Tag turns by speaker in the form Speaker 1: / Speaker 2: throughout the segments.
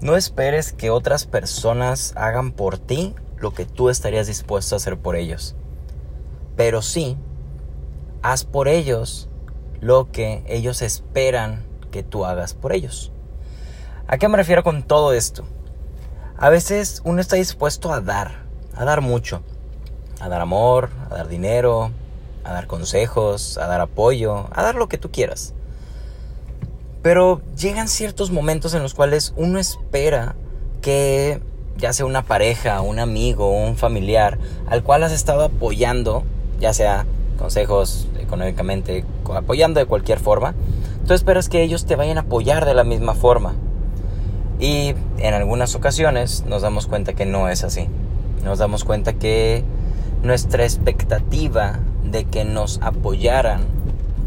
Speaker 1: No esperes que otras personas hagan por ti lo que tú estarías dispuesto a hacer por ellos. Pero sí, haz por ellos lo que ellos esperan que tú hagas por ellos. ¿A qué me refiero con todo esto? A veces uno está dispuesto a dar, a dar mucho, a dar amor, a dar dinero, a dar consejos, a dar apoyo, a dar lo que tú quieras. Pero llegan ciertos momentos en los cuales uno espera que ya sea una pareja, un amigo, un familiar, al cual has estado apoyando, ya sea consejos económicamente, apoyando de cualquier forma, tú esperas que ellos te vayan a apoyar de la misma forma. Y en algunas ocasiones nos damos cuenta que no es así. Nos damos cuenta que nuestra expectativa de que nos apoyaran,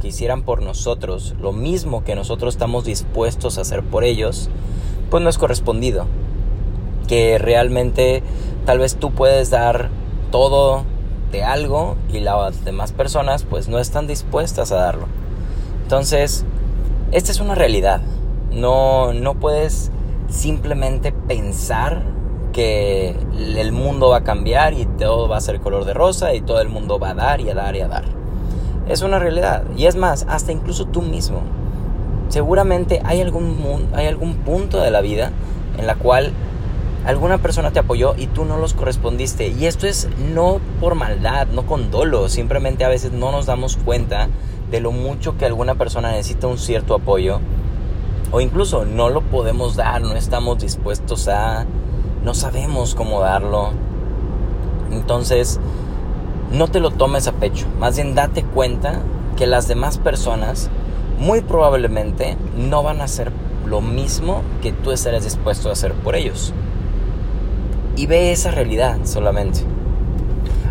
Speaker 1: que hicieran por nosotros lo mismo que nosotros estamos dispuestos a hacer por ellos, pues no es correspondido. Que realmente tal vez tú puedes dar todo de algo y las demás personas pues no están dispuestas a darlo. Entonces, esta es una realidad. No, no puedes simplemente pensar que el mundo va a cambiar y todo va a ser color de rosa y todo el mundo va a dar y a dar y a dar. Es una realidad. Y es más, hasta incluso tú mismo. Seguramente hay algún, hay algún punto de la vida en la cual alguna persona te apoyó y tú no los correspondiste. Y esto es no por maldad, no con dolo. Simplemente a veces no nos damos cuenta de lo mucho que alguna persona necesita un cierto apoyo. O incluso no lo podemos dar, no estamos dispuestos a no sabemos cómo darlo. Entonces, no te lo tomes a pecho. Más bien date cuenta que las demás personas muy probablemente no van a hacer lo mismo que tú estarás dispuesto a hacer por ellos. Y ve esa realidad solamente.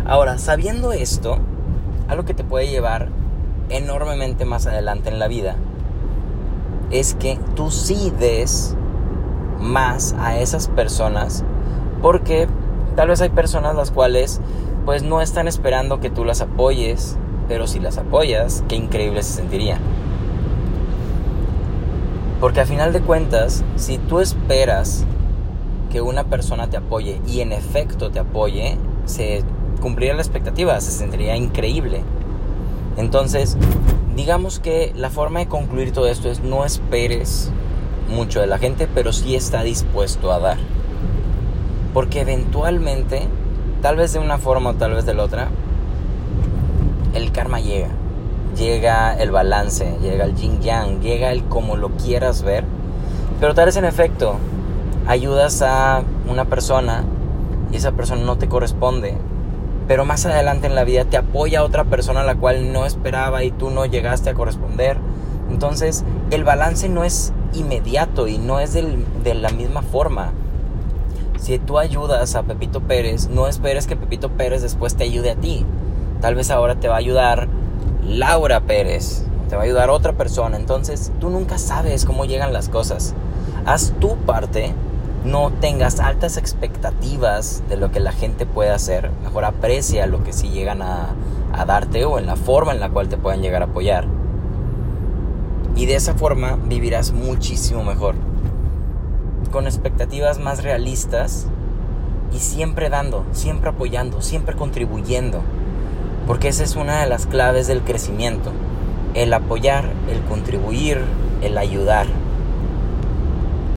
Speaker 1: Ahora, sabiendo esto, algo que te puede llevar enormemente más adelante en la vida es que tú sí des más a esas personas porque tal vez hay personas las cuales pues no están esperando que tú las apoyes, pero si las apoyas, qué increíble se sentiría. Porque a final de cuentas, si tú esperas que una persona te apoye y en efecto te apoye, se cumpliría la expectativa, se sentiría increíble. Entonces, digamos que la forma de concluir todo esto es no esperes mucho de la gente, pero sí está dispuesto a dar. Porque eventualmente, tal vez de una forma o tal vez de la otra, el karma llega. Llega el balance, llega el yin yang, llega el como lo quieras ver. Pero tal vez en efecto, ayudas a una persona y esa persona no te corresponde. Pero más adelante en la vida te apoya a otra persona a la cual no esperaba y tú no llegaste a corresponder. Entonces el balance no es inmediato y no es de la misma forma. Si tú ayudas a Pepito Pérez, no esperes que Pepito Pérez después te ayude a ti. Tal vez ahora te va a ayudar Laura Pérez, te va a ayudar otra persona. Entonces tú nunca sabes cómo llegan las cosas. Haz tu parte, no tengas altas expectativas de lo que la gente puede hacer. Mejor aprecia lo que sí llegan a, a darte o en la forma en la cual te pueden llegar a apoyar. Y de esa forma vivirás muchísimo mejor. Con expectativas más realistas y siempre dando, siempre apoyando, siempre contribuyendo. Porque esa es una de las claves del crecimiento. El apoyar, el contribuir, el ayudar.